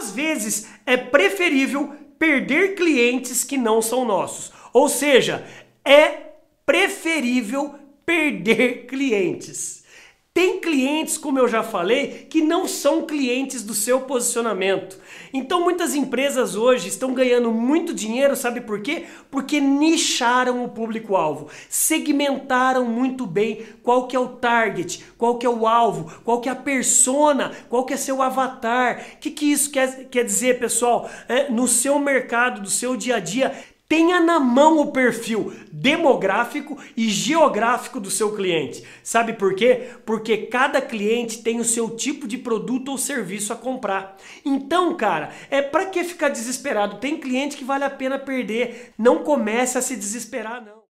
Às vezes é preferível perder clientes que não são nossos. Ou seja, é preferível perder clientes. Tem clientes, como eu já falei, que não são clientes do seu posicionamento. Então muitas empresas hoje estão ganhando muito dinheiro, sabe por quê? Porque nicharam o público-alvo, segmentaram muito bem qual que é o target, qual que é o alvo, qual que é a persona, qual que é seu avatar. O que, que isso quer, quer dizer, pessoal? É, no seu mercado, do seu dia a dia, Tenha na mão o perfil demográfico e geográfico do seu cliente. Sabe por quê? Porque cada cliente tem o seu tipo de produto ou serviço a comprar. Então, cara, é para que ficar desesperado? Tem cliente que vale a pena perder. Não comece a se desesperar, não.